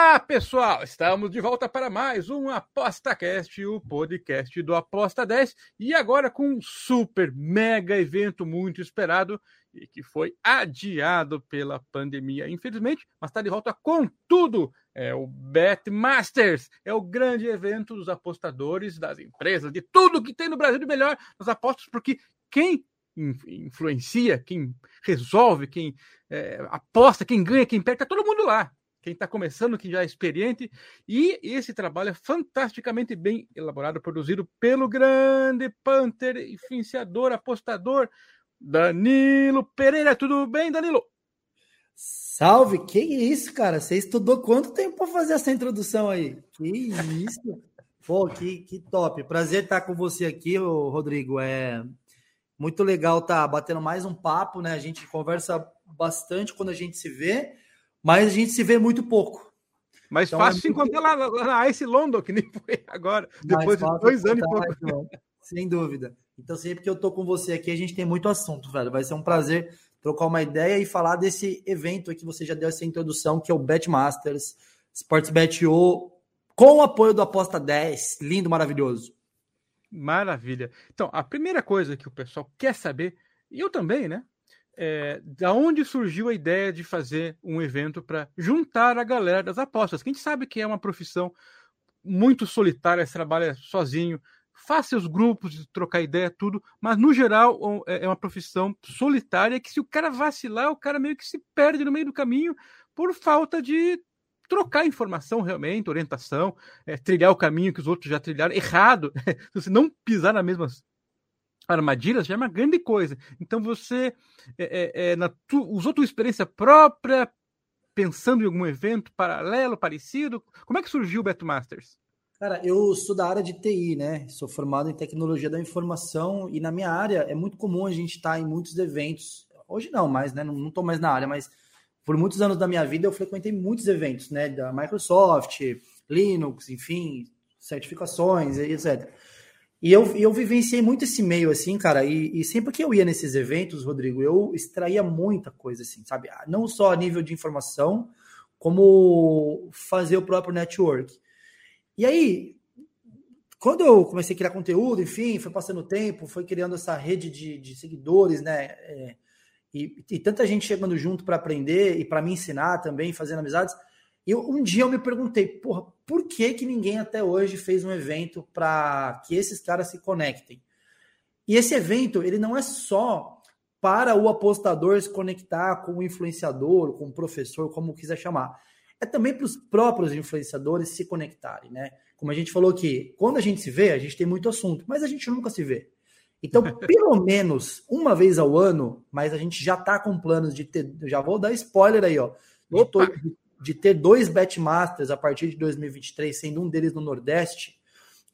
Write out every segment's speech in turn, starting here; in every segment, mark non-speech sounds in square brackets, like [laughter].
Olá, pessoal! Estamos de volta para mais um ApostaCast, o podcast do Aposta 10, e agora com um super mega evento muito esperado e que foi adiado pela pandemia, infelizmente, mas está de volta com tudo. É o Bet Masters, é o grande evento dos apostadores, das empresas, de tudo que tem no Brasil de melhor nas apostas, porque quem influencia, quem resolve, quem é, aposta, quem ganha, quem perde, está todo mundo lá quem está começando, quem já é experiente. E esse trabalho é fantasticamente bem elaborado, produzido pelo grande Panther, influenciador, apostador, Danilo Pereira. Tudo bem, Danilo? Salve! Que isso, cara? Você estudou quanto tempo para fazer essa introdução aí? Que isso! Pô, que, que top! Prazer estar com você aqui, Rodrigo. É muito legal estar tá batendo mais um papo, né? A gente conversa bastante quando a gente se vê mas a gente se vê muito pouco. Mais então, fácil é muito... encontrar lá na Ice London, que nem [laughs] foi agora, depois de dois anos e pouco. Sem dúvida. Então, sempre que eu tô com você aqui, a gente tem muito assunto, velho. Vai ser um prazer trocar uma ideia e falar desse evento que você já deu essa introdução, que é o Betmasters Sportsbet.io, com o apoio do Aposta 10. Lindo, maravilhoso. Maravilha. Então, a primeira coisa que o pessoal quer saber, e eu também, né? É, da onde surgiu a ideia de fazer um evento para juntar a galera das apostas. Que a gente sabe que é uma profissão muito solitária, você trabalha sozinho, faz seus grupos, trocar ideia, tudo, mas no geral é, é uma profissão solitária que se o cara vacilar, o cara meio que se perde no meio do caminho por falta de trocar informação realmente, orientação, é, trilhar o caminho que os outros já trilharam errado, [laughs] se você não pisar nas mesmas armadilhas já é uma grande coisa. Então você é, é, é na tu, usou tua experiência própria, pensando em algum evento paralelo, parecido? Como é que surgiu o Betmasters? Cara, eu sou da área de TI, né? Sou formado em tecnologia da informação e na minha área é muito comum a gente estar em muitos eventos. Hoje não mais, né? Não estou mais na área, mas por muitos anos da minha vida eu frequentei muitos eventos, né? Da Microsoft, Linux, enfim, certificações etc. E eu, eu vivenciei muito esse meio, assim, cara, e, e, sempre que eu ia nesses eventos, Rodrigo, eu extraía muita coisa, assim, sabe? Não só a nível de informação, como fazer o próprio network. E aí, quando eu comecei a criar conteúdo, enfim, foi passando o tempo, foi criando essa rede de, de seguidores, né? É, e, e tanta gente chegando junto para aprender e para me ensinar também, fazendo amizades. E um dia eu me perguntei, porra, por que, que ninguém até hoje fez um evento para que esses caras se conectem? E esse evento, ele não é só para o apostador se conectar com o influenciador, com o professor, como quiser chamar. É também para os próprios influenciadores se conectarem, né? Como a gente falou aqui, quando a gente se vê, a gente tem muito assunto, mas a gente nunca se vê. Então, [laughs] pelo menos uma vez ao ano, mas a gente já tá com planos de ter. Já vou dar spoiler aí, ó. De, de ter dois Betmasters a partir de 2023, sendo um deles no Nordeste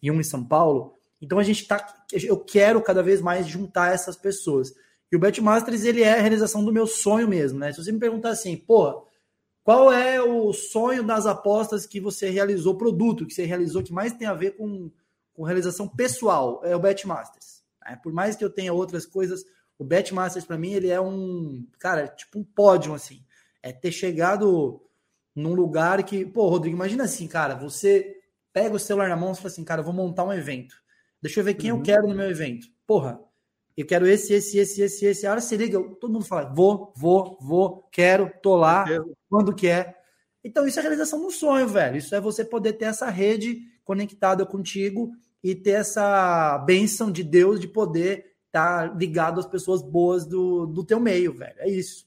e um em São Paulo. Então a gente tá. Eu quero cada vez mais juntar essas pessoas. E o Betmasters, ele é a realização do meu sonho mesmo, né? Se você me perguntar assim, pô, qual é o sonho das apostas que você realizou, produto que você realizou que mais tem a ver com, com realização pessoal? É o Betmasters. É, por mais que eu tenha outras coisas, o Betmasters para mim ele é um, cara, tipo um pódio assim. É ter chegado num lugar que, pô, Rodrigo, imagina assim, cara, você pega o celular na mão e fala assim, cara, eu vou montar um evento. Deixa eu ver quem uhum. eu quero no meu evento. Porra, eu quero esse, esse, esse, esse, esse. A hora se liga, todo mundo fala, vou, vou, vou, quero, tô lá, quando quer. Então, isso é a realização do sonho, velho. Isso é você poder ter essa rede conectada contigo e ter essa bênção de Deus de poder estar tá ligado às pessoas boas do, do teu meio, velho. É isso.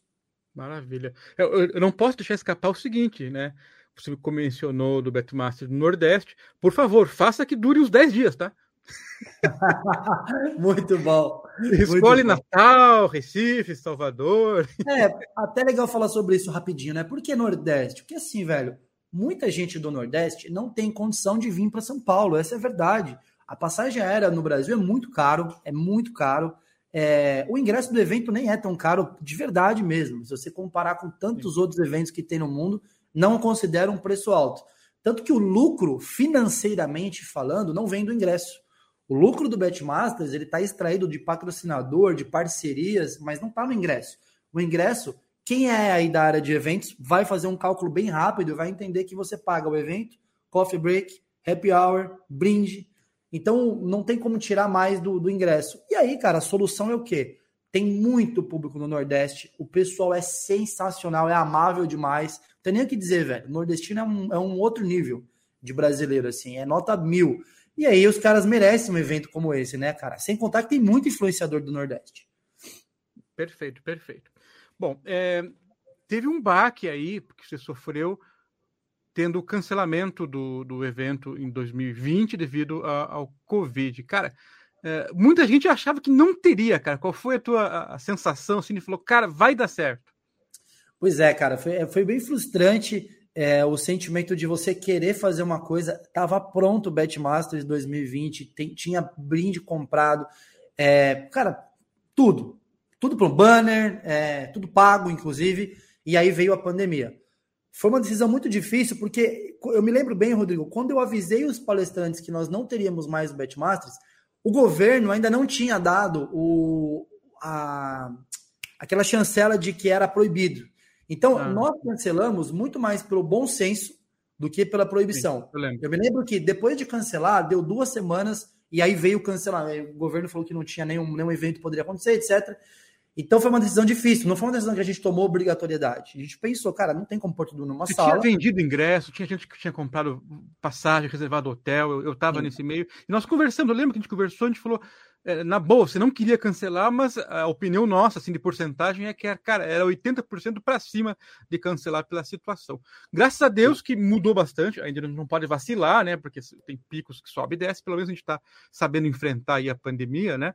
Maravilha. Eu, eu, não posso deixar escapar o seguinte, né? Você mencionou do Betmaster do Nordeste. Por favor, faça que dure os 10 dias, tá? [laughs] muito bom. Escolhe muito Natal, Recife, Salvador. É, até legal falar sobre isso rapidinho, né? Por que Nordeste? Porque assim, velho, muita gente do Nordeste não tem condição de vir para São Paulo, essa é a verdade. A passagem aérea no Brasil é muito caro, é muito caro. É, o ingresso do evento nem é tão caro de verdade mesmo. Se você comparar com tantos Sim. outros eventos que tem no mundo, não considera um preço alto. Tanto que o lucro, financeiramente falando, não vem do ingresso. O lucro do Betmasters ele está extraído de patrocinador, de parcerias, mas não está no ingresso. O ingresso, quem é aí da área de eventos, vai fazer um cálculo bem rápido e vai entender que você paga o evento, coffee break, happy hour, brinde. Então não tem como tirar mais do, do ingresso. E aí, cara, a solução é o quê? Tem muito público no Nordeste, o pessoal é sensacional, é amável demais. Não tem nem o que dizer, velho. O nordestino é um, é um outro nível de brasileiro, assim, é nota mil. E aí os caras merecem um evento como esse, né, cara? Sem contar que tem muito influenciador do Nordeste. Perfeito, perfeito. Bom, é, teve um baque aí que você sofreu tendo o cancelamento do, do evento em 2020 devido a, ao Covid. Cara, é, muita gente achava que não teria, cara. Qual foi a tua a, a sensação? Assim, falou, cara, vai dar certo. Pois é, cara, foi, foi bem frustrante é, o sentimento de você querer fazer uma coisa. Tava pronto o Betmasters 2020, tem, tinha brinde comprado, é, cara, tudo. Tudo para um banner, é, tudo pago, inclusive, e aí veio a pandemia. Foi uma decisão muito difícil, porque eu me lembro bem, Rodrigo, quando eu avisei os palestrantes que nós não teríamos mais o Betmasters, o governo ainda não tinha dado o, a, aquela chancela de que era proibido. Então, ah. nós cancelamos muito mais pelo bom senso do que pela proibição. Sim, eu, eu, me lembro que depois de cancelar, deu duas semanas e aí veio cancelar. O governo falou que não tinha nenhum, nenhum evento poderia acontecer, etc. Então foi uma decisão difícil, não foi uma decisão que a gente tomou obrigatoriedade. A gente pensou, cara, não tem como pôr tudo numa Você sala. Tinha vendido ingresso, tinha gente que tinha comprado passagem, reservado hotel, eu estava nesse meio. E nós conversamos, eu lembro que a gente conversou, a gente falou, é, na boa, você não queria cancelar, mas a opinião nossa, assim, de porcentagem é que, cara, era 80% para cima de cancelar pela situação. Graças a Deus que mudou bastante, ainda não pode vacilar, né, porque tem picos que sobe e desce, pelo menos a gente está sabendo enfrentar aí a pandemia, né,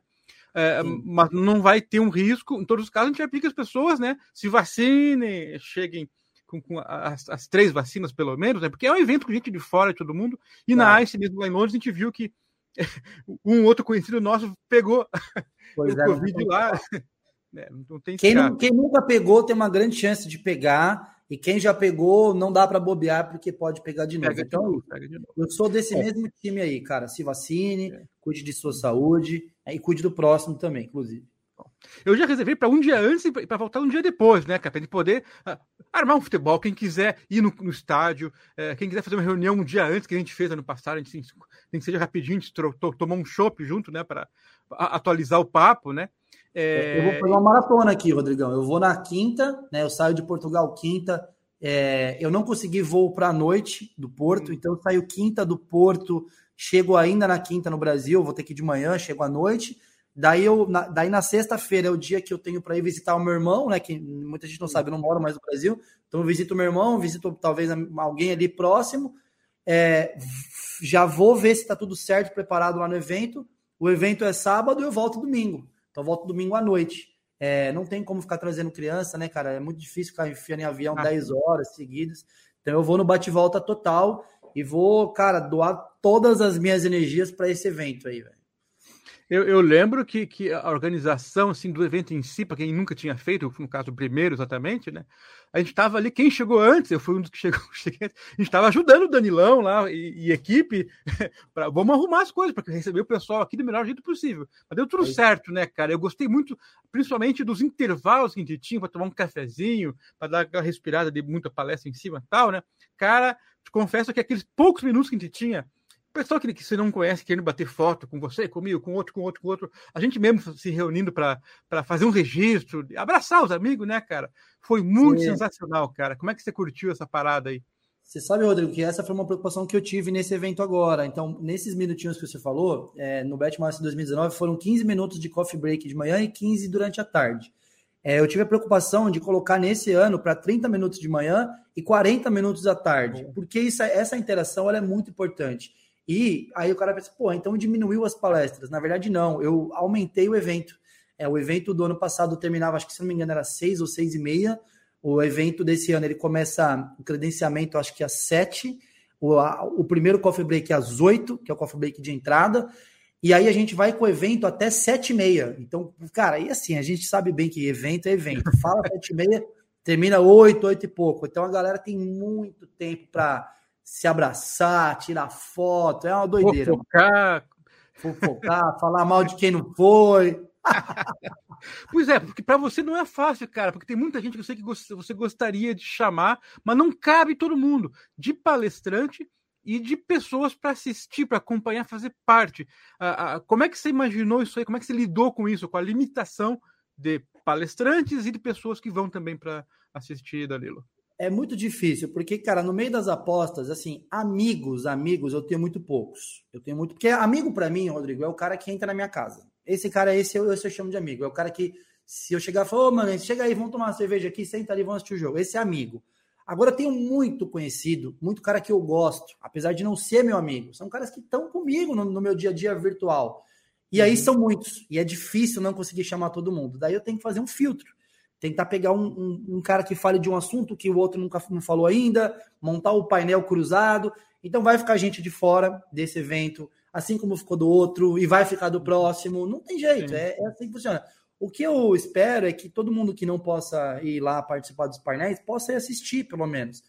é, mas não vai ter um risco, em todos os casos a gente que as pessoas, né, se vacinem, cheguem com, com as, as, três vacinas, pelo menos, né? Porque é um evento com gente de fora e todo mundo. E é. na ICE mesmo lá em Londres, a gente viu que [laughs] um outro conhecido nosso pegou [laughs] pois o é, Covid lá. [laughs] É, quem, não, quem, nunca pegou tem uma grande chance de pegar, e quem já pegou não dá para bobear porque pode pegar de novo. Pega então, de novo, de novo. eu sou desse é. mesmo time aí, cara. Se vacine, é. cuide de sua saúde e cuide do próximo também, inclusive. Eu já reservei para um dia antes e para voltar um dia depois, né, cara? Para poder uh, armar um futebol. Quem quiser ir no, no estádio, uh, quem quiser fazer uma reunião um dia antes, que a gente fez ano passado, a gente tem que ser rapidinho, a gente tomou um chopp junto, né, para atualizar o papo, né? É... Eu vou fazer uma maratona aqui, Rodrigão. Eu vou na quinta, né? Eu saio de Portugal quinta. É, eu não consegui voo para a noite do Porto, hum. então eu saio quinta do Porto, chego ainda na quinta no Brasil, vou ter que ir de manhã, chego à noite Daí, eu, na, daí na sexta-feira é o dia que eu tenho para ir visitar o meu irmão, né? Que muita gente não sabe, eu não moro mais no Brasil. Então eu visito o meu irmão, visito talvez alguém ali próximo. É, já vou ver se está tudo certo, preparado lá no evento. O evento é sábado e eu volto domingo. Então eu volto domingo à noite. É, não tem como ficar trazendo criança, né, cara? É muito difícil ficar enfiando em avião ah. 10 horas seguidas. Então eu vou no bate-volta total e vou, cara, doar todas as minhas energias para esse evento aí, velho. Eu, eu, lembro que, que a organização assim, do evento em si, para quem nunca tinha feito, no caso o primeiro exatamente, né? A gente estava ali, quem chegou antes, eu fui um dos que chegou, [laughs] cheguei, a gente estava ajudando o Danilão lá e, e equipe, [laughs] para vamos arrumar as coisas, para receber o pessoal aqui do melhor jeito possível. Mas deu tudo é certo, né, cara? Eu gostei muito, principalmente dos intervalos que a gente tinha para tomar um cafezinho, para dar aquela respirada de muita palestra em cima e tal, né? Cara, te confesso que aqueles poucos minutos que a gente tinha pessoal que, que você não conhece querendo bater foto com você, comigo, com outro, com outro, com outro, a gente mesmo se reunindo para fazer um registro, abraçar os amigos, né, cara? Foi muito Sim. sensacional, cara. Como é que você curtiu essa parada aí? Você sabe, Rodrigo, que essa foi uma preocupação que eu tive nesse evento agora. Então, nesses minutinhos que você falou, é, no Betmaster 2019 foram 15 minutos de coffee break de manhã e 15 durante a tarde. É, eu tive a preocupação de colocar nesse ano para 30 minutos de manhã e 40 minutos à tarde, porque isso, essa interação é muito importante. E aí o cara pensa, pô, então diminuiu as palestras. Na verdade, não, eu aumentei o evento. É, o evento do ano passado terminava, acho que se não me engano, era seis ou seis e meia. O evento desse ano ele começa o credenciamento, acho que às sete. O, a, o primeiro coffee break às oito, que é o coffee break de entrada. E aí a gente vai com o evento até sete e meia. Então, cara, e assim, a gente sabe bem que evento é evento. Fala sete e meia, termina oito, oito e pouco. Então a galera tem muito tempo para se abraçar, tirar foto. É uma doideira. Fofocar. Fofocar, [laughs] falar mal de quem não foi. [laughs] pois é, porque para você não é fácil, cara, porque tem muita gente que eu sei que você gostaria de chamar, mas não cabe todo mundo, de palestrante e de pessoas para assistir, para acompanhar, fazer parte. Ah, ah, como é que você imaginou isso aí? Como é que você lidou com isso, com a limitação de palestrantes e de pessoas que vão também para assistir, Danilo? É muito difícil, porque, cara, no meio das apostas, assim, amigos, amigos, eu tenho muito poucos. Eu tenho muito. Porque amigo para mim, Rodrigo, é o cara que entra na minha casa. Esse cara, esse eu, esse eu chamo de amigo. É o cara que, se eu chegar e falar, ô, oh, mano, chega aí, vamos tomar uma cerveja aqui, senta ali, vamos assistir o jogo. Esse é amigo. Agora, eu tenho muito conhecido, muito cara que eu gosto, apesar de não ser meu amigo. São caras que estão comigo no, no, meu dia a dia virtual. E aí uhum. são muitos. E é difícil não conseguir chamar todo mundo. Daí eu tenho que fazer um filtro. Tentar pegar um, um, um cara que fale de um assunto que o outro nunca não falou ainda, montar o painel cruzado. Então vai ficar gente de fora desse evento assim como ficou do outro, e vai ficar do próximo. Não tem jeito, é, é, assim que funciona. O que eu espero é que todo mundo que não possa ir lá participar dos painéis possa ir assistir, pelo menos.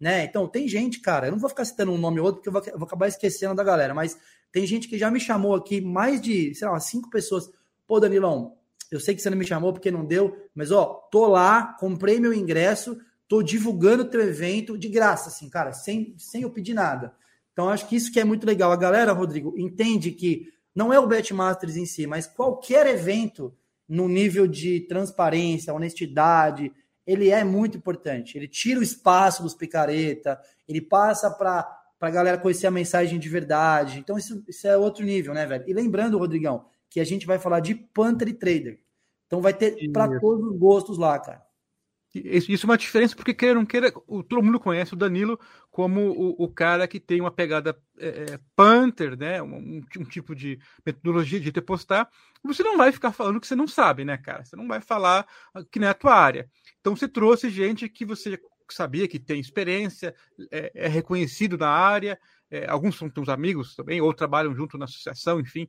Né? Então, tem gente, cara, eu não vou ficar citando um nome ou outro, porque eu vou, eu vou acabar esquecendo da galera, mas tem gente que já me chamou aqui, mais de, sei lá, cinco pessoas. Pô, Danilão, eu sei que você não me chamou porque não deu, mas ó, tô lá, comprei meu ingresso, tô divulgando o teu evento de graça, assim, cara, sem, sem eu pedir nada. Então, acho que isso que é muito legal. A galera, Rodrigo, entende que não é o Betmasters em si, mas qualquer evento no nível de transparência, honestidade, ele é muito importante. Ele tira o espaço dos picareta, ele passa para a galera conhecer a mensagem de verdade. Então, isso, isso é outro nível, né, velho? E lembrando, Rodrigão, que a gente vai falar de Panther e Trader. Então, vai ter para todos os gostos lá, cara. Isso é uma diferença porque, queira ou não queira, o, todo mundo conhece o Danilo como o, o cara que tem uma pegada é, é Panther, né? Um, um, tipo de metodologia de te postar. Você não vai ficar falando que você não sabe, né, cara? Você não vai falar que não é a tua área. Então você trouxe gente que você sabia que tem experiência, é, é reconhecido na área, é, alguns são teus amigos também, ou trabalham junto na associação, enfim.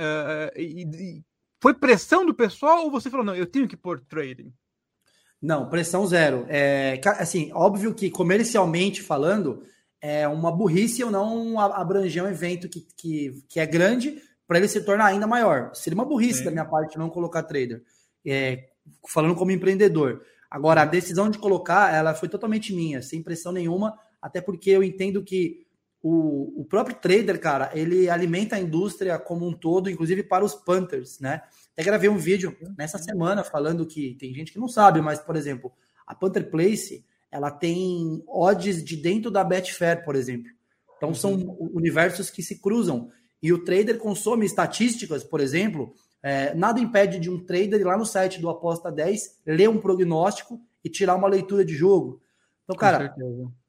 Uh, e, e foi pressão do pessoal ou você falou, não, eu tenho que pôr trading? Não, pressão zero. É, assim, óbvio que comercialmente falando, é uma burrice eu não abranger um evento que, que, que é grande para ele se tornar ainda maior. Seria uma burrice da minha parte não colocar trader. É, falando como empreendedor. Agora, a decisão de colocar, ela foi totalmente minha, sem pressão nenhuma, até porque eu entendo que o, o próprio trader, cara, ele alimenta a indústria como um todo, inclusive para os Panthers, né? Até gravei um vídeo nessa semana falando que tem gente que não sabe, mas, por exemplo, a Panther Place ela tem odds de dentro da Betfair, por exemplo. Então são uhum. universos que se cruzam. E o trader consome estatísticas, por exemplo. É, nada impede de um trader ir lá no site do Aposta 10, ler um prognóstico e tirar uma leitura de jogo. Então, cara,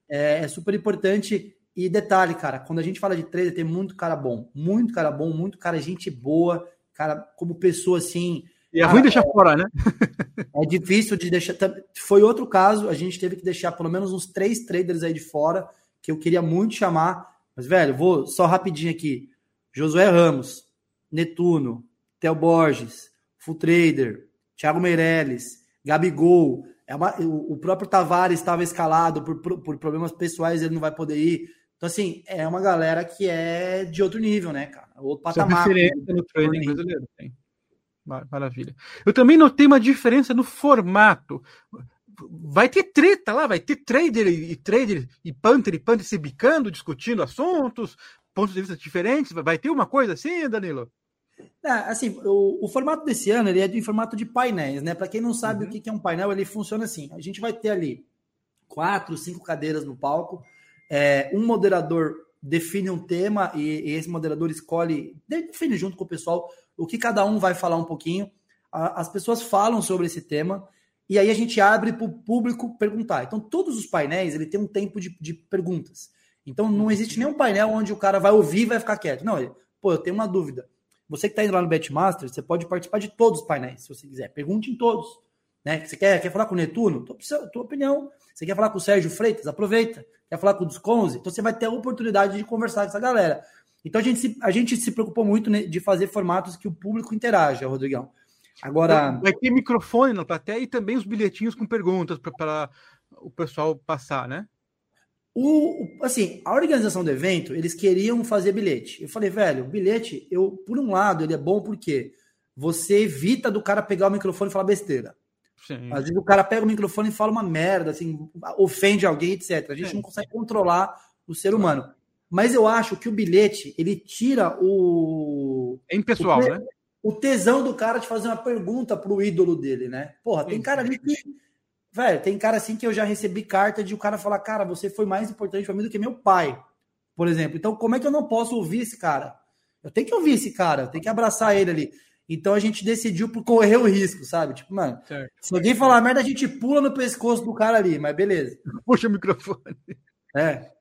é, é, super importante. E detalhe, cara, quando a gente fala de trader, tem muito cara bom, muito cara bom, muito cara gente boa, cara, como pessoa assim. E é cara, ruim deixar é, fora, né? [laughs] é difícil de deixar. Foi outro caso, a gente teve que deixar pelo menos uns três traders aí de fora, que eu queria muito chamar. Mas, velho, vou só rapidinho aqui. Josué Ramos, Netuno, Theo Borges, Full Trader, Thiago Meirelles, Gabigol. É uma, o, o próprio Tavares estava escalado por, por, por problemas pessoais, ele não vai poder ir. Então, assim, é uma galera que é de outro nível, né, cara? Outro patamar. São referência no trading brasileiro, tem. Maravilha. Eu também notei uma diferença no formato. Vai ter treta lá, vai ter trader e trader e punter e punter se bicando, discutindo assuntos, pontos de vista diferentes. Vai ter uma coisa assim, Danilo? É, assim, o, o, formato desse ano ele é de formato de painéis, né? Para quem não sabe uhum. o que é um painel, ele funciona assim: a gente vai ter ali quatro, cinco cadeiras no palco é, um moderador define um tema e, e, esse moderador escolhe, define junto com o pessoal o que cada um vai falar um pouquinho. A, as pessoas falam sobre esse tema e aí a gente abre para o público perguntar. Então, todos os painéis ele tem um tempo de, de perguntas. Então não existe nenhum painel onde o cara vai ouvir e vai ficar quieto. Não, ele, pô, eu tenho uma dúvida. Você que está indo lá no Betmaster, você pode participar de todos os painéis, se você quiser. Pergunte em todos. Né? Você quer, quer falar com o Netuno? Tua, tua opinião. Você quer falar com o Sérgio Freitas? Aproveita. Quer falar com o Desconze? Então você vai ter a oportunidade de conversar com essa galera. Então a gente se, a gente se preocupou muito de fazer formatos que o público interaja, Rodrigão. Agora. Vai ter microfone na plateia e também os bilhetinhos com perguntas para o pessoal passar, né? O, assim, a organização do evento, eles queriam fazer bilhete. Eu falei, velho, bilhete, eu, por um lado, ele é bom porque você evita do cara pegar o microfone e falar besteira. Sim. Às vezes o cara pega o microfone e fala uma merda, assim, ofende alguém, etc. A gente Sim. não consegue controlar o ser humano. Mas eu acho que o bilhete, ele tira o. É impessoal, o, né? O tesão do cara de fazer uma pergunta pro ídolo dele, né? Porra, tem cara ali que Velho, tem cara assim que eu já recebi carta de o cara falar, cara, você foi mais importante para mim do que meu pai, por exemplo. Então, como é que eu não posso ouvir esse cara? Eu tenho que ouvir esse cara, eu tenho que abraçar ele ali. Então a gente decidiu por correr o risco, sabe? Tipo, mano, certo. se alguém falar merda, a gente pula no pescoço do cara ali, mas beleza. [laughs] Puxa o microfone. É.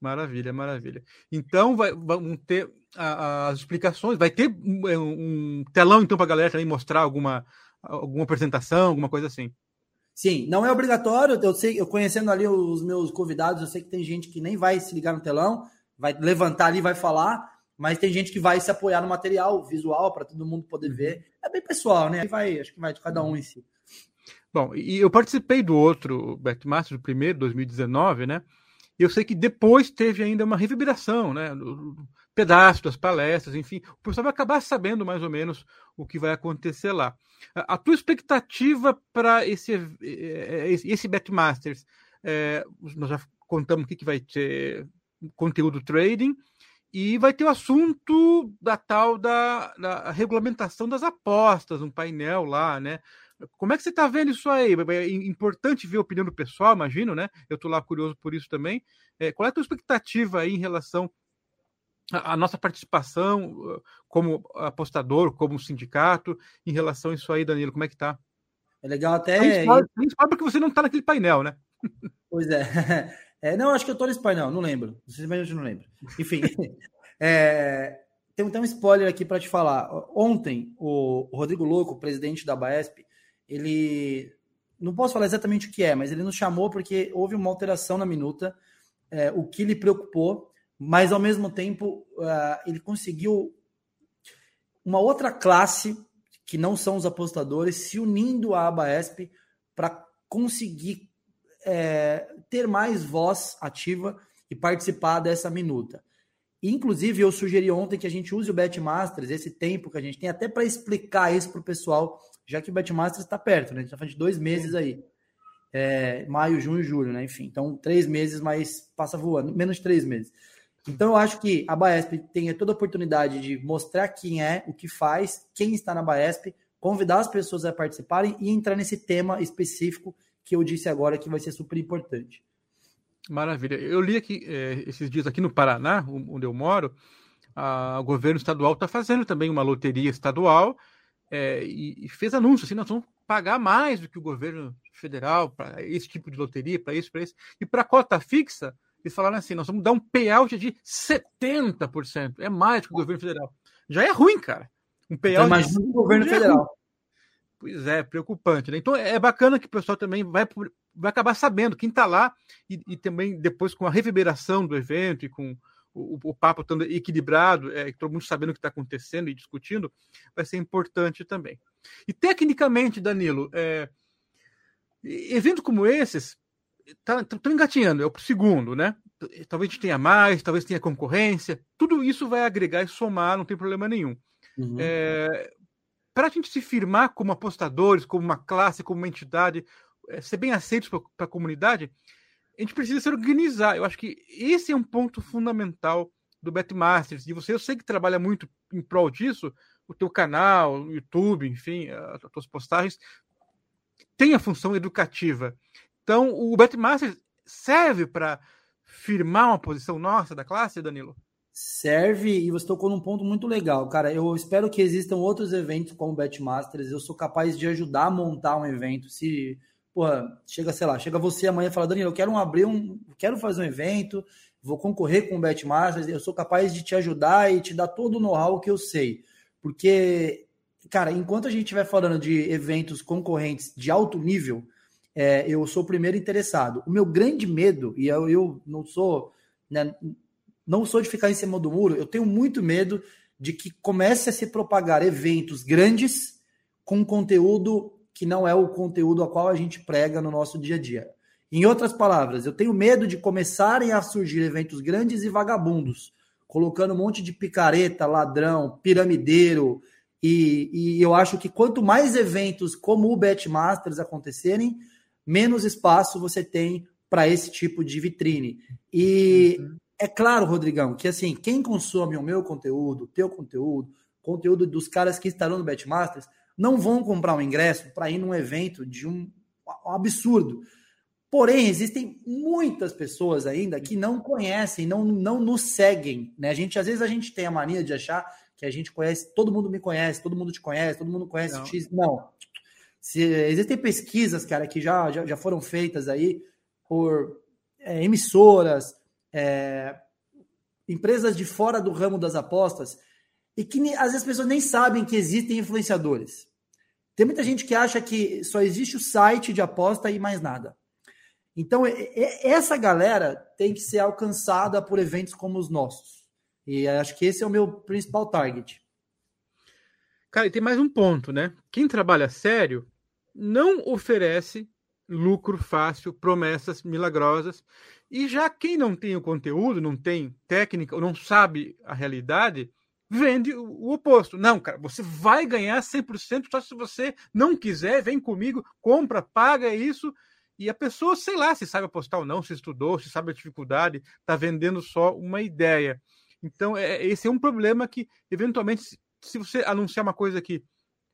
Maravilha, maravilha. Então vai, vamos ter a, as explicações, vai ter um, um telão então para a galera também mostrar alguma, alguma apresentação, alguma coisa assim. Sim, não é obrigatório. Eu sei, eu conhecendo ali os meus convidados, eu sei que tem gente que nem vai se ligar no telão, vai levantar ali, vai falar, mas tem gente que vai se apoiar no material visual para todo mundo poder uhum. ver. É bem pessoal, né? Vai, acho que vai de cada um em si. Bom, e eu participei do outro Backmaster, do primeiro, 2019, né? E eu sei que depois teve ainda uma reverberação, né? pedaço das palestras, enfim, o pessoal vai acabar sabendo mais ou menos o que vai acontecer lá. A, tua expectativa para esse, esse, esse Betmasters, é, nós já contamos aqui que vai ter conteúdo trading e vai ter o assunto da tal da, da regulamentação das apostas, um painel lá, né? Como é que você está vendo isso aí? É importante ver a opinião do pessoal, imagino, né? Eu estou lá curioso por isso também. É, qual é a tua expectativa aí em relação a, nossa participação como apostador, como sindicato, em relação a isso aí, Danilo, como é que tá? É legal até. Principalmente porque você não está naquele painel, né? Pois é. [laughs] é. Não, acho que eu tô nesse painel, não lembro. Simplesmente não lembro. Enfim. [laughs] é, tem, tem um spoiler aqui para te falar. Ontem, o Rodrigo Louco, presidente da Baesp, ele. Não posso falar exatamente o que é, mas ele nos chamou porque houve uma alteração na minuta. É, o que lhe preocupou mas ao mesmo tempo uh, ele conseguiu uma outra classe que não são os apostadores se unindo à Abaesp para conseguir é, ter mais voz ativa e participar dessa minuta. Inclusive, eu sugeri ontem que a gente use o Betmasters, esse tempo que a gente tem, até para explicar isso para o pessoal, já que o Betmasters está perto, né? A gente está falando de dois meses aí. É, maio, junho, julho, né? Enfim, então três meses, mas passa voando, menos de três meses. Então eu acho que a Baesp tem toda a oportunidade de mostrar quem é, o que faz, quem está na Baesp, convidar as pessoas a participarem e entrar nesse tema específico que eu disse agora que vai ser super importante. Maravilha. Eu li aqui é, esses dias aqui no Paraná, onde eu moro, a, o governo estadual está fazendo também uma loteria estadual é, e, e, fez anúncio assim, nós vamos pagar mais do que o governo federal para esse tipo de loteria, para isso, para isso. E para cota fixa, eles falaram assim: nós vamos dar um payout de 70%. É mais que o governo federal. Já é ruim, cara. Um payout. Então, imagina o governo é federal. Pois é, preocupante. Né? Então é bacana que o pessoal também vai, vai acabar sabendo quem está lá e, e, também depois com a reverberação do evento e com o, o papo estando equilibrado, é, todo mundo sabendo o que está acontecendo e discutindo, vai ser importante também. E tecnicamente, Danilo, é, eventos como esses tá, tá, engatinhando, é o segundo, né? Talvez a gente tenha mais, talvez tenha concorrência. Tudo isso vai agregar e somar, não tem problema nenhum. Uhum. É, para a gente se firmar como apostadores, como uma classe, como uma entidade, é, ser bem aceitos para a comunidade, a gente precisa se organizar. Eu acho que esse é um ponto fundamental do Betmasters. E você, eu sei que trabalha muito em prol disso, o teu canal, o YouTube, enfim, as tuas postagens, tem a função educativa. Então, o Betmaster serve para firmar uma posição nossa da classe, Danilo? Serve e você tocou num ponto muito legal, cara. Eu espero que existam outros eventos como o Betmasters. Eu sou capaz de ajudar a montar um evento, se porra, chega, sei lá, chega você amanhã e fala, Danilo, eu quero um, abrir um, quero fazer um evento, vou concorrer com o Betmasters, eu sou capaz de te ajudar e te dar todo o know-how que eu sei. Porque, cara, enquanto a gente estiver falando de eventos concorrentes de alto nível, é, eu sou o primeiro interessado. O meu grande medo, e eu, eu não sou, né, não sou de ficar em cima do muro, eu tenho muito medo de que comece a se propagar eventos grandes com conteúdo que não é o conteúdo a qual a gente prega no nosso dia a dia. Em outras palavras, eu tenho medo de começarem a surgir eventos grandes e vagabundos, colocando um monte de picareta, ladrão, piramideiro, e, e eu acho que quanto mais eventos como o Betmasters acontecerem, menos espaço você tem para esse tipo de vitrine. E uhum. É claro, Rodrigão, que assim, quem consome o meu conteúdo, o teu conteúdo, conteúdo dos caras que estarão no Betmasters, não vão comprar um ingresso para ir num evento de um, um absurdo. Porém, existem muitas pessoas ainda que não conhecem, não, não nos seguem. Né? A gente, às vezes, a gente tem a mania de achar que a gente conhece, todo mundo me conhece, todo mundo te conhece, todo mundo conhece não. X. Não. Se, existem pesquisas, cara, que já, já, já foram feitas aí por é, emissoras, é, empresas de fora do ramo das apostas, e que às vezes as pessoas nem sabem que existem influenciadores. Tem muita gente que acha que só existe o site de aposta e mais nada. Então, essa galera tem que ser alcançada por eventos como os nossos. E acho que esse é o meu principal target. Cara, e tem mais um ponto, né? Quem trabalha sério não oferece lucro fácil, promessas milagrosas. E já quem não tem o conteúdo, não tem técnica, ou não sabe a realidade, vende o oposto. Não, cara, você vai ganhar 100% só se você não quiser, vem comigo, compra, paga isso. E a pessoa, sei lá, se sabe apostar ou não, se estudou, se sabe a dificuldade, está vendendo só uma ideia. Então, é, esse é um problema que, eventualmente, se você anunciar uma coisa que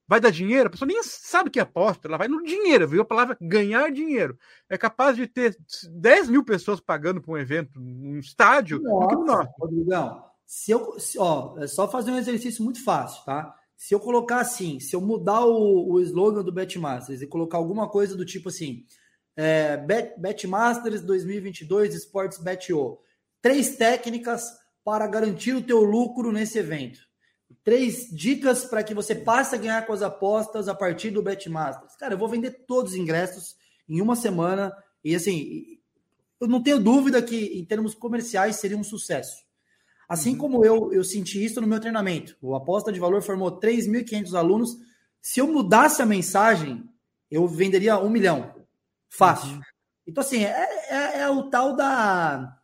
vai dar dinheiro, a pessoa nem sabe que aposta, ela vai no dinheiro, viu a palavra ganhar dinheiro. É capaz de ter 10 mil pessoas pagando para um evento, um estádio. Nossa, Rodrigão, se eu, se, ó, é só fazer um exercício muito fácil, tá? Se eu colocar assim, se eu mudar o, o slogan do Betmasters e colocar alguma coisa do tipo assim, é, Bet, Betmasters 2022 Sports BetO, três técnicas para garantir o teu lucro nesse evento. Três dicas para que você passe a ganhar com as apostas a partir do Betmasters. Cara, eu vou vender todos os ingressos em uma semana e assim, eu não tenho dúvida que em termos comerciais seria um sucesso. Assim uhum. como eu, eu senti isso no meu treinamento. O Aposta de Valor formou 3.500 alunos. Se eu mudasse a mensagem, eu venderia um milhão. Fácil. Uhum. Então, assim, é, é, é, o tal da.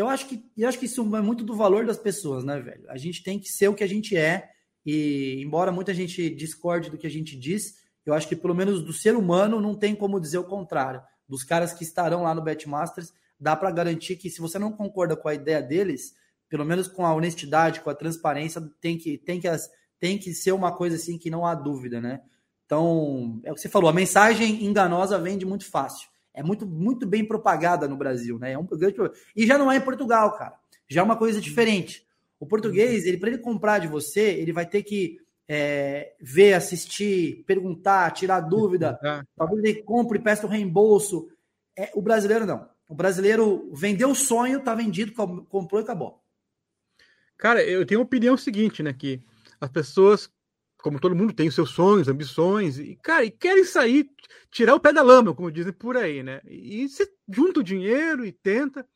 Eu acho, que, eu acho que isso é muito do valor das pessoas, né, velho? A gente tem que ser o que a gente é. E, embora muita gente discorde do que a gente diz, eu acho que pelo menos do ser humano não tem como dizer o contrário. Dos caras que estarão lá no Betmasters, dá para garantir que se você não concorda com a ideia deles, pelo menos com a honestidade, com a transparência, tem que, tem que, tem que ser uma coisa assim que não há dúvida, né? Então, é o que você falou, a mensagem enganosa vende muito fácil. É muito, muito bem propagada no Brasil, né? É um grande E já não é em Portugal, cara. Já é uma coisa diferente. O português, ele para ele comprar de você, ele vai ter que é, ver, assistir, perguntar, tirar dúvida. Talvez ele compre e peça o reembolso. É, o brasileiro não. O brasileiro vendeu o sonho, tá vendido, comprou e acabou. Cara, eu tenho a opinião seguinte, né? Que as pessoas, como todo mundo, têm seus sonhos, ambições, e, cara, e querem sair, tirar o pé da lama, como dizem por aí, né? E você junta o dinheiro e tenta,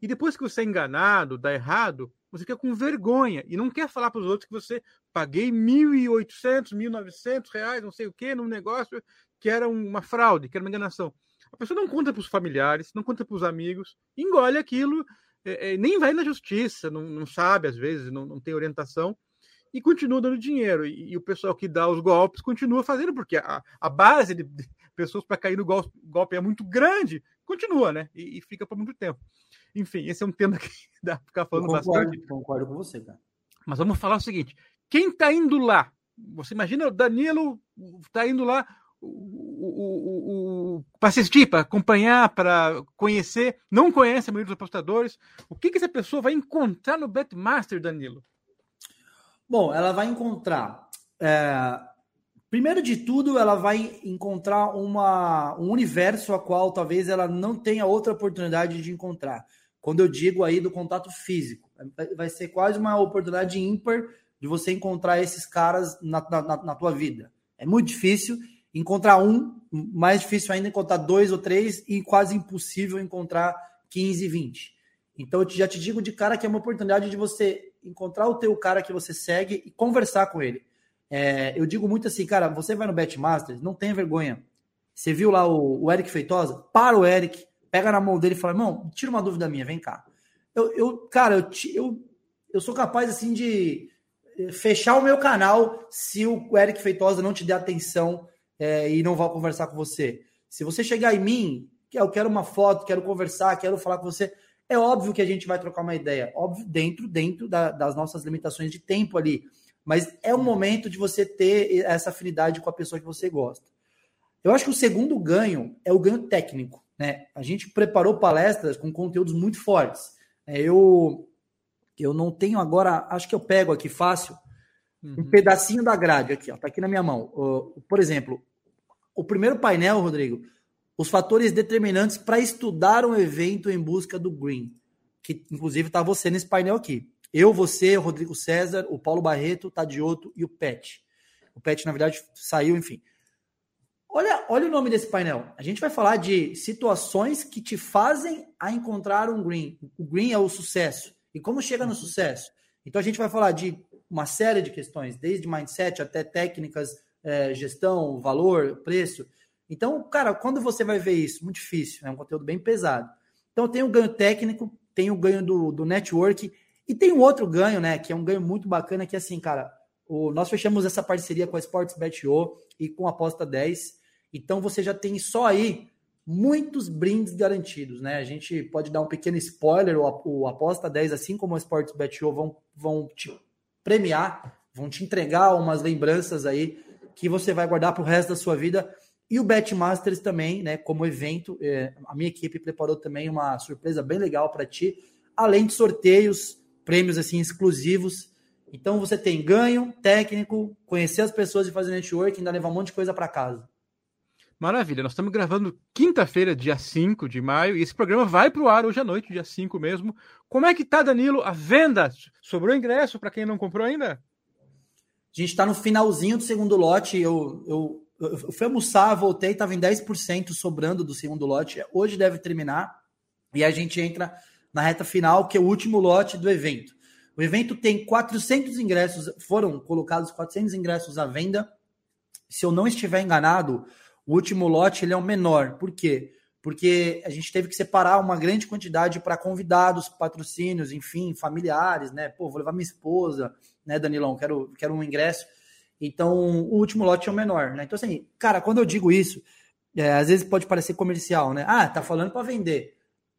e depois que você é enganado, dá errado, você fica com vergonha e não quer falar para os outros que você paguei 1.800, 1.900 reais, não sei o que, num negócio que era uma fraude, que era uma enganação. A pessoa não conta para os familiares, não conta para os amigos, engole aquilo é, é, nem vai na justiça, não, não sabe às vezes, não, não, tem orientação, e continua dando dinheiro. E, e, o pessoal que dá os golpes continua fazendo, porque a, a base de pessoas para cair no golpe, golpe, é muito grande, continua, né? E, e, fica por muito tempo. Enfim, esse é um tema que [laughs] dá para ficar falando concordo, bastante. Concordo com você, cara. Mas vamos falar o seguinte: quem está indo lá? Você imagina o Danilo está indo lá, o, o, para assistir, para acompanhar, para conhecer, não conhece a maioria dos apostadores. O que, que essa pessoa vai encontrar no Betmaster, Danilo? Bom, ela vai encontrar. É, Primeiro de tudo, ela vai encontrar uma, um universo a qual talvez ela não tenha outra oportunidade de encontrar. Quando eu digo aí do contato físico, vai ser quase uma oportunidade ímpar de você encontrar esses caras na, na, na tua vida. É muito difícil encontrar um, mais difícil ainda encontrar dois ou três e quase impossível encontrar 15, 20. Então eu já te digo de cara que é uma oportunidade de você encontrar o teu cara que você segue e conversar com ele. É, eu digo muito assim, cara, você vai no Betmasters, não tenha vergonha. Você viu lá o, o, Eric Feitosa? Para o Eric, pega na mão dele e fala, irmão, tira uma dúvida minha, vem cá. Eu, eu cara, eu, eu, eu sou capaz assim de eh, fechar o meu canal se o Eric Feitosa não te der atenção é, e não vai conversar com você. Se você chegar em mim, que eu quero uma foto, quero conversar, quero falar com você, é óbvio que a gente vai trocar uma ideia, óbvio dentro dentro da, das nossas limitações de tempo ali. Mas é o momento de você ter essa afinidade com a pessoa que você gosta. Eu acho que o segundo ganho é o ganho técnico. Né? A gente preparou palestras com conteúdos muito fortes. É, eu, eu não tenho agora, acho que eu pego aqui fácil, uhum. um pedacinho da grade aqui, ó, tá aqui na minha mão. por exemplo, o primeiro painel, Rodrigo, os fatores determinantes para estudar um evento em busca do green, que inclusive está você nesse painel aqui. Eu, você, o Rodrigo César, o Paulo Barreto, o Tadioto e o Pet. O Pet, na verdade, saiu, enfim. Olha, olha o nome desse painel. A gente vai falar de situações que te fazem a encontrar um green. O green é o sucesso. E como chega no sucesso? Então a gente vai falar de uma série de questões, desde mindset até técnicas, é, gestão, valor, preço. Então, cara, quando você vai ver isso? Muito difícil, é um conteúdo bem pesado. Então tem o ganho técnico, tem o ganho do, do network e tem um outro ganho, né, que é um ganho muito bacana, que é assim, cara, o, nós fechamos essa parceria com a Sportsbet.io e com a Aposta 10, então você já tem só aí muitos brindes garantidos, né? A gente pode dar um pequeno spoiler, o, o Aposta 10, assim como a Sportsbet.io, vão, vão te premiar, vão te entregar umas lembranças aí que você vai guardar para o resto da sua vida. E o Betmasters também, né, como evento, é, a minha equipe preparou também uma surpresa bem legal para ti, além de sorteios, prêmios assim exclusivos. Então você tem ganho técnico, conhecer as pessoas e fazer network, ainda levar um monte de coisa para casa. Maravilha, nós estamos gravando quinta-feira, dia 5 de maio, e esse programa vai para o ar hoje à noite, dia 5 mesmo. Como é que tá, Danilo, a venda? Sobrou ingresso para quem não comprou ainda? A gente está no finalzinho do segundo lote. Eu, eu, eu fui almoçar, voltei, estava em 10% sobrando do segundo lote. Hoje deve terminar. E a gente entra na reta final, que é o último lote do evento. O evento tem 400 ingressos, foram colocados 400 ingressos à venda. Se eu não estiver enganado, o último lote ele é o menor. Por quê? Porque a gente teve que separar uma grande quantidade para convidados, patrocínios, enfim, familiares, né? Pô, vou levar minha esposa, né, Danilão? Quero, quero um ingresso. Então, o último lote é o menor, né? Então, assim, cara, quando eu digo isso, é, às vezes pode parecer comercial, né? Ah, tá falando para vender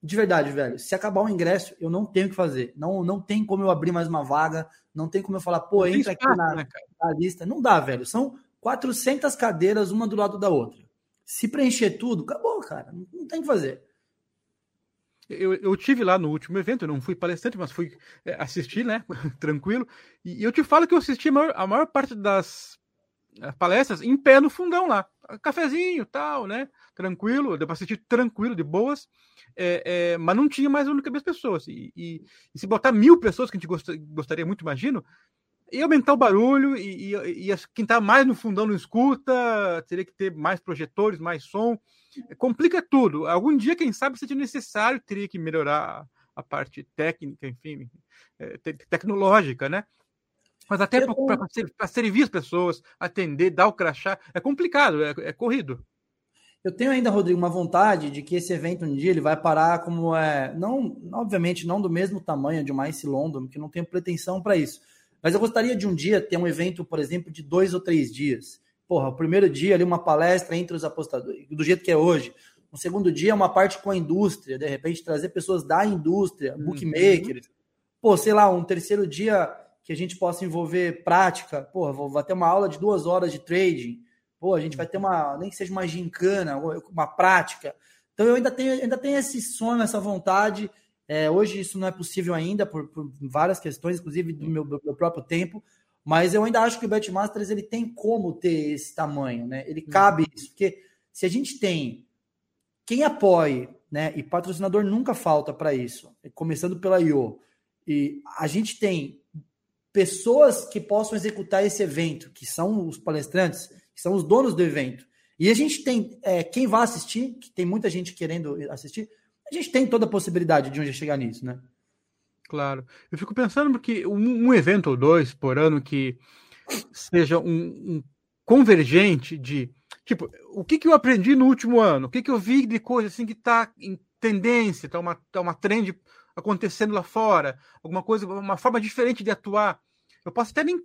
de verdade, velho, se acabar o ingresso, eu não tenho o que fazer. Não, não tem como eu abrir mais uma vaga, não tem como eu falar, pô, entra aqui na, né, na, lista. Não dá, velho. São 400 cadeiras, uma do lado da outra. Se preencher tudo, acabou, cara. Não, não tem o que fazer. Eu, eu tive lá no último evento, eu não fui palestrante, mas fui é, assistir, né? [laughs] Tranquilo. E eu te falo que eu assisti a maior, a maior parte das palestras em pé no fundão lá. Cafezinho, tal, né? Tranquilo, deu para assistir tranquilo, de boas é, é, mas não tinha mais única vez pessoas. E, e, e, se botar mil pessoas, que a gente gost, gostaria muito, imagino, ia aumentar o barulho e, e, e quem está mais no fundão não escuta, teria que ter mais projetores, mais som. Complica tudo. Algum dia, quem sabe, seria necessário, teria que melhorar a parte técnica, enfim, é, tecnológica, né? Mas até para servir as pessoas, atender, dar o crachá, é complicado, é, é corrido. Eu tenho ainda, Rodrigo, uma vontade de que esse evento um dia ele vai parar como é, não, obviamente não do mesmo tamanho de uma Ice London, que não tenho pretensão para isso. Mas eu gostaria de um dia ter um evento, por exemplo, de dois ou três dias. Porra, o primeiro dia ali uma palestra entre os apostadores, do jeito que é hoje. O segundo dia uma parte com a indústria, de repente trazer pessoas da indústria, uhum. bookmakers. Pô, sei lá, um terceiro dia que a gente possa envolver prática. Porra, vou, vou ter uma aula de duas horas de trading Pô, a gente vai ter uma, nem que seja uma gincana, uma prática. Então eu ainda tenho, ainda tenho esse sonho, essa vontade. É, hoje isso não é possível ainda por, por, várias questões, inclusive do meu, do meu próprio tempo. Mas eu ainda acho que o Betmasters ele tem como ter esse tamanho, né? Ele cabe isso, porque se a gente tem quem apoie, né? E patrocinador nunca falta para isso, começando pela IO. E a gente tem pessoas que possam executar esse evento, que são os palestrantes, que são os donos do evento. E a gente tem é, quem vai assistir, que tem muita gente querendo assistir, a gente tem toda a possibilidade de dia chegar nisso, né? Claro. Eu fico pensando porque um, um evento ou dois por ano que seja um, um, convergente de tipo o que, que eu aprendi no último ano, o que, que eu vi de coisa assim que está em tendência, está uma, tá uma trend acontecendo lá fora, alguma coisa, uma forma diferente de atuar. Eu posso até nem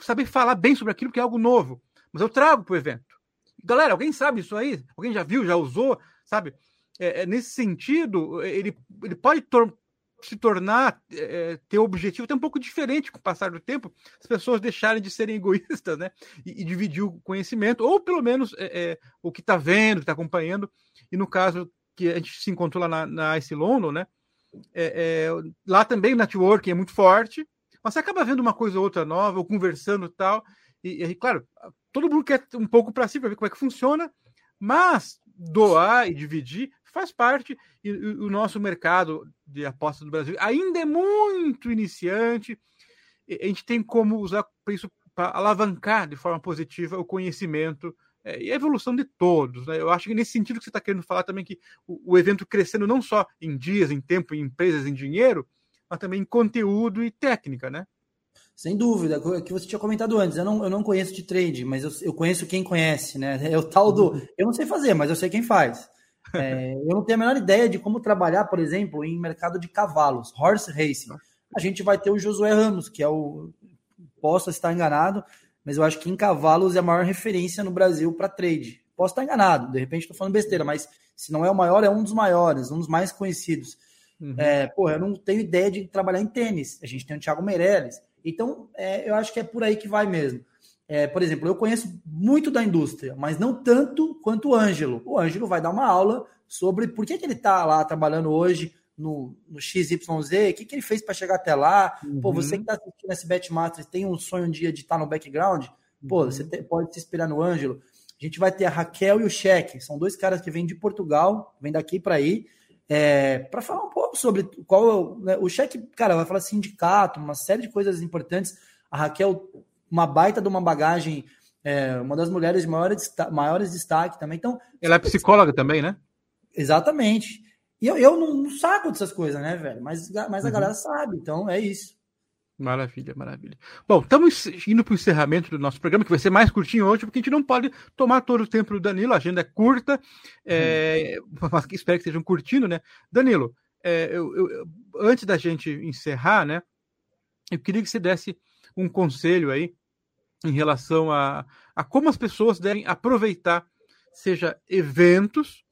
saber falar bem sobre aquilo que é algo novo, mas eu trago para o evento. Galera, alguém sabe isso aí? Alguém já viu, já usou, sabe? É, é, nesse sentido, ele, ele pode tor se tornar, é, ter um objetivo até um pouco diferente com o passar do tempo, as pessoas deixarem de serem egoístas, né? E, e dividir o conhecimento, ou pelo menos é, é o que está vendo, que está acompanhando. E no caso que a gente se encontrou lá na, na Ice London, né? É, é, lá também o networking é muito forte, mas você acaba vendo uma coisa ou outra nova, ou conversando tal. E, e claro, todo mundo quer um pouco para si para ver como é que funciona, mas doar e dividir faz parte e, e o nosso mercado de apostas do Brasil ainda é muito iniciante. A gente tem como usar isso para alavancar de forma positiva o conhecimento é, e a evolução de todos. Né? Eu acho que nesse sentido que você está querendo falar também que o, o, evento crescendo não só em dias, em tempo, em empresas, em dinheiro, mas também em conteúdo e técnica, né? Sem dúvida, que você tinha comentado antes, eu não, eu não conheço de trade, mas eu, eu conheço quem conhece, né? É o tal do. Uhum. Eu não sei fazer, mas eu sei quem faz. É, eu não tenho a menor ideia de como trabalhar, por exemplo, em mercado de cavalos, horse racing. A gente vai ter o Josué Ramos, que é o. Posso estar enganado, mas eu acho que em cavalos é a maior referência no Brasil para trade. Posso estar enganado, de repente estou falando besteira, mas se não é o maior, é um dos maiores, um dos mais conhecidos. Uhum. É, porra, eu não tenho ideia de trabalhar em tênis. A gente tem o Thiago Meirelles. Então, é, eu acho que é por aí que vai mesmo. É, por exemplo, eu conheço muito da indústria, mas não tanto quanto o Ângelo. O Ângelo vai dar uma aula sobre por que, que ele está lá trabalhando hoje no, no XYZ, o que, que ele fez para chegar até lá. Uhum. Pô, você que está assistindo esse Betmaster tem um sonho um dia de estar tá no background, pô, uhum. você te, pode se inspirar no Ângelo. A gente vai ter a Raquel e o Cheque, são dois caras que vêm de Portugal, vêm daqui para aí, é, para falar um pouco sobre qual né, o cheque, cara, vai falar sindicato, uma série de coisas importantes. A Raquel, uma baita de uma bagagem, é, uma das mulheres de maiores, maiores destaque também. Então, ela é psicóloga também, né? Exatamente. E eu, eu não, não saco dessas coisas, né, velho? Mas, mas a uhum. galera sabe, então é isso. Maravilha, maravilha. Bom, estamos indo para o encerramento do nosso programa, que vai ser mais curtinho hoje, porque a gente não pode tomar todo o tempo do Danilo, a agenda é curta, é, [laughs] mas espero que estejam curtindo, né? Danilo, é, eu, eu, antes da gente encerrar, né, eu queria que você desse um conselho aí em relação a, a como as pessoas devem aproveitar, seja eventos,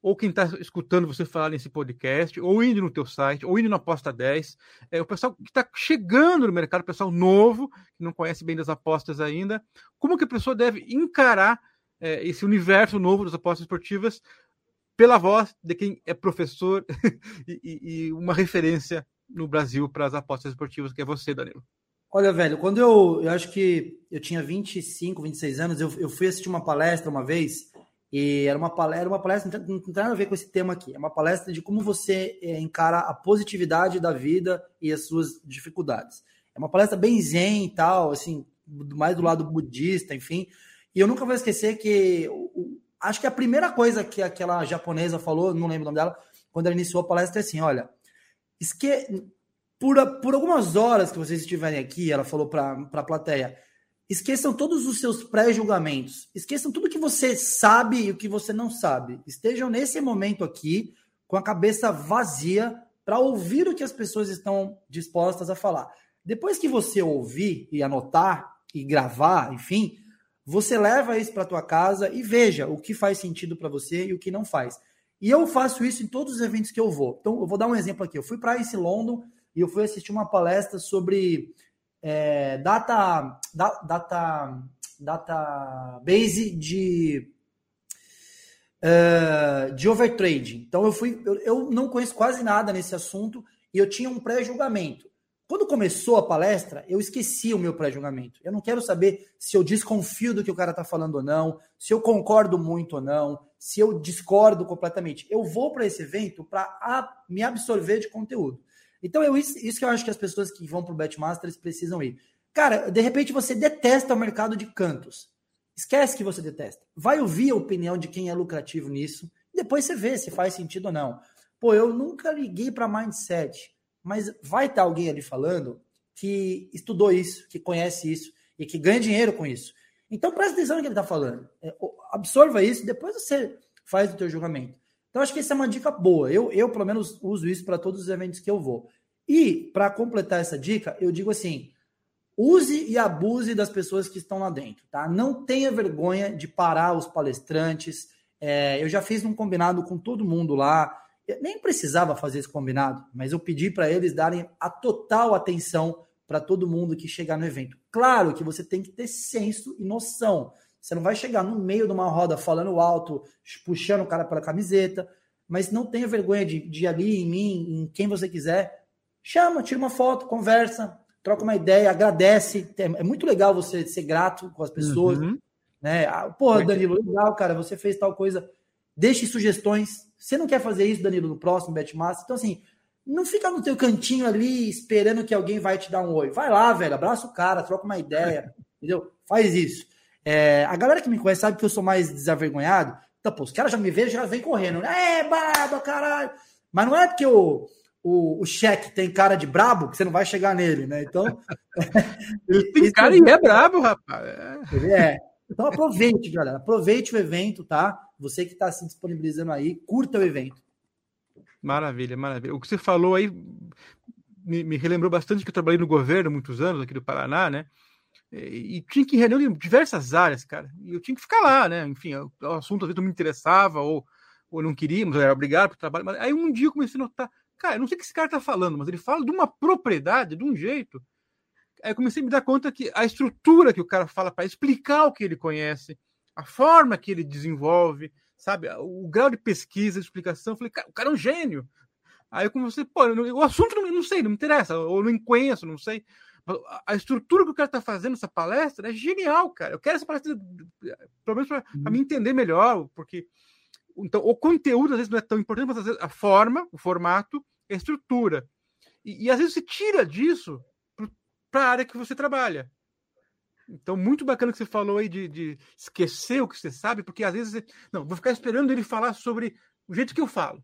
ou quem está escutando você falar nesse podcast, ou indo no teu site, ou indo na Aposta 10, é, o pessoal que está chegando no mercado, o pessoal novo, que não conhece bem das apostas ainda, como que a pessoa deve encarar é, esse universo novo das apostas esportivas pela voz de quem é professor [laughs] e, e, uma referência no Brasil para as apostas esportivas, que é você, Danilo. Olha, velho, quando eu, eu acho que eu tinha 25, 26 anos, eu, eu fui assistir uma palestra uma vez e era uma palestra, uma palestra não tem nada a ver com esse tema aqui. É uma palestra de como você é, encara a positividade da vida e as suas dificuldades. É uma palestra bem zen e tal, assim, mais do lado budista, enfim. E eu nunca vou esquecer que acho que a primeira coisa que aquela japonesa falou, não lembro o nome dela, quando ela iniciou a palestra é assim, olha, esque... por, por algumas horas que vocês estiverem aqui, ela falou para a plateia, Esqueçam todos os seus pré-julgamentos. Esqueçam tudo que você sabe e o que você não sabe. Estejam nesse momento aqui com a cabeça vazia para ouvir o que as pessoas estão dispostas a falar. Depois que você ouvir e anotar e gravar, enfim, você leva isso para tua casa e veja o que faz sentido para você e o que não faz. E eu faço isso em todos os eventos que eu vou. Então, eu vou dar um exemplo aqui. Eu fui para esse London e eu fui assistir uma palestra sobre é, data, da, data, database de, uh, de overtrading. Então eu fui, eu, eu não conheço quase nada nesse assunto e eu tinha um pré-julgamento. Quando começou a palestra, eu esqueci o meu pré-julgamento. Eu não quero saber se eu desconfio do que o cara está falando ou não, se eu concordo muito ou não, se eu discordo completamente. Eu vou para esse evento para me absorver de conteúdo. Então, eu, isso, que eu acho que as pessoas que vão para o Betmasters precisam ir. Cara, de repente você detesta o mercado de cantos. Esquece que você detesta. Vai ouvir a opinião de quem é lucrativo nisso. Depois você vê se faz sentido ou não. Pô, eu nunca liguei para mindset, mas vai estar alguém ali falando que estudou isso, que conhece isso e que ganha dinheiro com isso. Então presta atenção no que ele está falando. É, absorva isso, depois você faz o teu julgamento. Então acho que essa é uma dica boa. Eu, eu pelo menos uso isso para todos os eventos que eu vou. E para completar essa dica, eu digo assim: use e abuse das pessoas que estão lá dentro, tá? Não tenha vergonha de parar os palestrantes. É, eu já fiz um combinado com todo mundo lá. Eu nem precisava fazer esse combinado, mas eu pedi para eles darem a total atenção para todo mundo que chegar no evento. Claro que você tem que ter senso e noção. Você não vai chegar no meio de uma roda falando alto, puxando o cara pela camiseta, mas não tenha vergonha de, de ir ali em mim, em quem você quiser. Chama, tira uma foto, conversa, troca uma ideia, agradece. É muito legal você ser grato com as pessoas. Uhum. Né? Ah, porra, Danilo, legal, cara, você fez tal coisa. Deixe sugestões. Você não quer fazer isso, Danilo, no próximo Betmaster? Então, assim, não fica no teu cantinho ali esperando que alguém vai te dar um oi. Vai lá, velho, abraça o cara, troca uma ideia, [laughs] entendeu? Faz isso. É, a galera que me conhece sabe que eu sou mais desavergonhado. Então, pô, os caras já me veem, já vem correndo. É, barba, caralho. Mas não é porque o, o, o cheque tem cara de brabo que você não vai chegar nele, né? Então. [laughs] Ele tem cara e é brabo, rapaz. É. Ele é. Então aproveite, galera. Aproveite o evento, tá? Você que está se disponibilizando aí, curta o evento. Maravilha, maravilha. O que você falou aí me, me relembrou bastante que eu trabalhei no governo muitos anos aqui do Paraná, né? E, e tinha que reunir em diversas áreas, cara. E eu tinha que ficar lá, né? Enfim, o, o assunto às vezes não me interessava ou, ou não queríamos, era obrigado o trabalho. Mas aí um dia eu comecei a notar, cara, eu não sei o que esse cara tá falando, mas ele fala de uma propriedade, de um jeito. Aí eu comecei a me dar conta que a estrutura que o cara fala para explicar o que ele conhece, a forma que ele desenvolve, sabe? O grau de pesquisa, de explicação. Eu falei, cara, o cara é um gênio. Aí eu comecei, pô, o assunto não, não sei, não me interessa, ou não conheço, não sei. A estrutura que o cara está fazendo essa palestra é genial, cara. Eu quero essa palestra, pelo menos para uhum. me entender melhor, porque então o conteúdo às vezes não é tão importante, mas às vezes a forma, o formato, a estrutura. E, e às vezes você tira disso para a área que você trabalha. Então, muito bacana que você falou aí de, de esquecer o que você sabe, porque às vezes. Você, não, vou ficar esperando ele falar sobre o jeito que eu falo.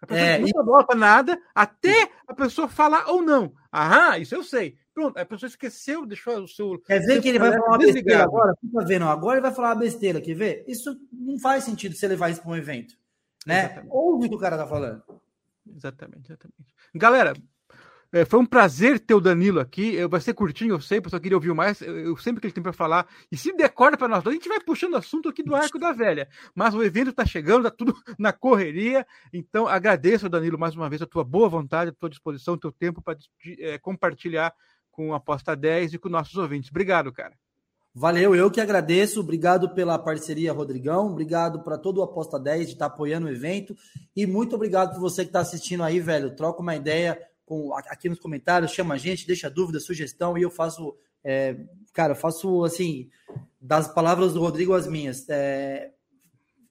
A pessoa é, não bola para nada até a pessoa falar ou não. Aham, isso eu sei. Pronto, a pessoa esqueceu, deixou o seu. Quer ver que ele vai falar uma besteira agora? Fica vendo, agora ele vai falar uma besteira, quer ver? Isso não faz sentido você levar isso para um evento. Né? Ouve o que o cara tá falando. Exatamente, exatamente. Galera, é, foi um prazer ter o Danilo aqui. Vai ser curtinho, eu sei, eu só queria ouvir mais. Eu, sempre que ele tem para falar. E se decorda para nós dois, a gente vai puxando assunto aqui do Arco da Velha. Mas o evento está chegando, está tudo [laughs] na correria. Então, agradeço, Danilo, mais uma vez, a tua boa vontade, a tua disposição, o teu tempo para é, compartilhar com Aposta 10 e com nossos ouvintes. Obrigado, cara. Valeu, eu que agradeço. Obrigado pela parceria, Rodrigão. Obrigado para todo o Aposta 10 de estar tá apoiando o evento. E muito obrigado por você que está assistindo aí, velho. Troca uma ideia com, aqui nos comentários, chama a gente, deixa dúvida, sugestão, e eu faço, é, cara, eu faço assim, das palavras do Rodrigo as minhas. É,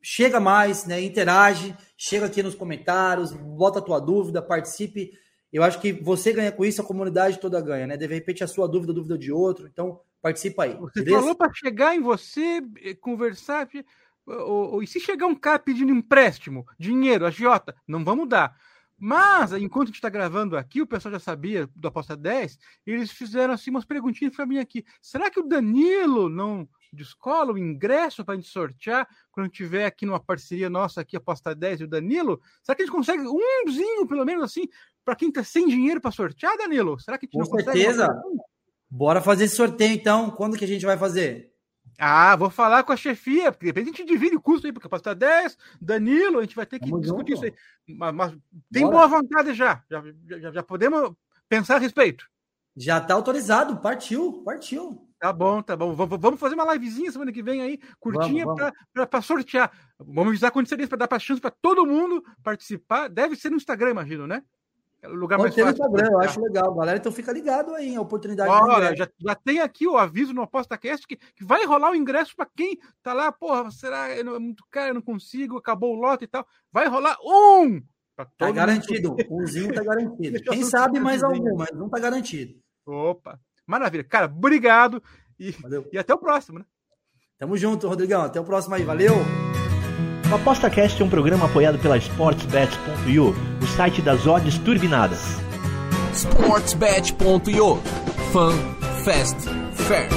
chega mais, né? Interage, chega aqui nos comentários, bota a tua dúvida, participe. Eu acho que você ganha com isso, a comunidade toda ganha, né? De repente a sua dúvida, a dúvida de outro. Então, participa aí. Você beleza? falou para chegar em você, eh, conversar. Ou, ou, e se chegar um cara pedindo empréstimo, dinheiro, agiota, não vamos dar. Mas, enquanto a gente está gravando aqui, o pessoal já sabia do Aposta 10, eles fizeram assim umas perguntinhas para mim aqui. Será que o Danilo não descola o ingresso para a gente sortear quando tiver aqui numa parceria nossa aqui, Aposta 10 e o Danilo? Será que a gente consegue umzinho, pelo menos assim, para quem está sem dinheiro para sortear, Danilo? Será que a gente Com certeza. Bora fazer esse sorteio então. Quando que a gente vai fazer? Ah, vou falar com a chefia, porque de repente a gente divide o custo aí, porque capacidade 10, Danilo, a gente vai ter que Vamos discutir junto. isso aí. Mas, mas tem Bora. boa vontade já. Já, já. já podemos pensar a respeito. Já está autorizado, partiu, partiu. Tá bom, tá bom. Vamos fazer uma livezinha semana que vem aí, curtinha, para sortear. Vamos avisar com antecedência para dar para chance para todo mundo participar. Deve ser no Instagram, imagino, né? O lugar Pode mais fácil. Instagram, eu acho legal, galera. Então fica ligado aí, a oportunidade de Olha, já, já tem aqui o aviso no ApostaCast que, que vai rolar o ingresso para quem tá lá, porra, será é muito caro, eu não consigo, acabou o lote e tal. Vai rolar um! Pra Tá mundo. garantido. Umzinho tá [laughs] garantido. Quem sabe mais algum, mas não tá garantido. Opa, maravilha. Cara, obrigado e, Valeu. e até o próximo, né? Tamo junto, Rodrigão. Até o próximo aí. Valeu! O ApostaCast é um programa apoiado pela SportsBet.io, o site das odds turbinadas. Sportsbet.io Fun, Fast, Fair.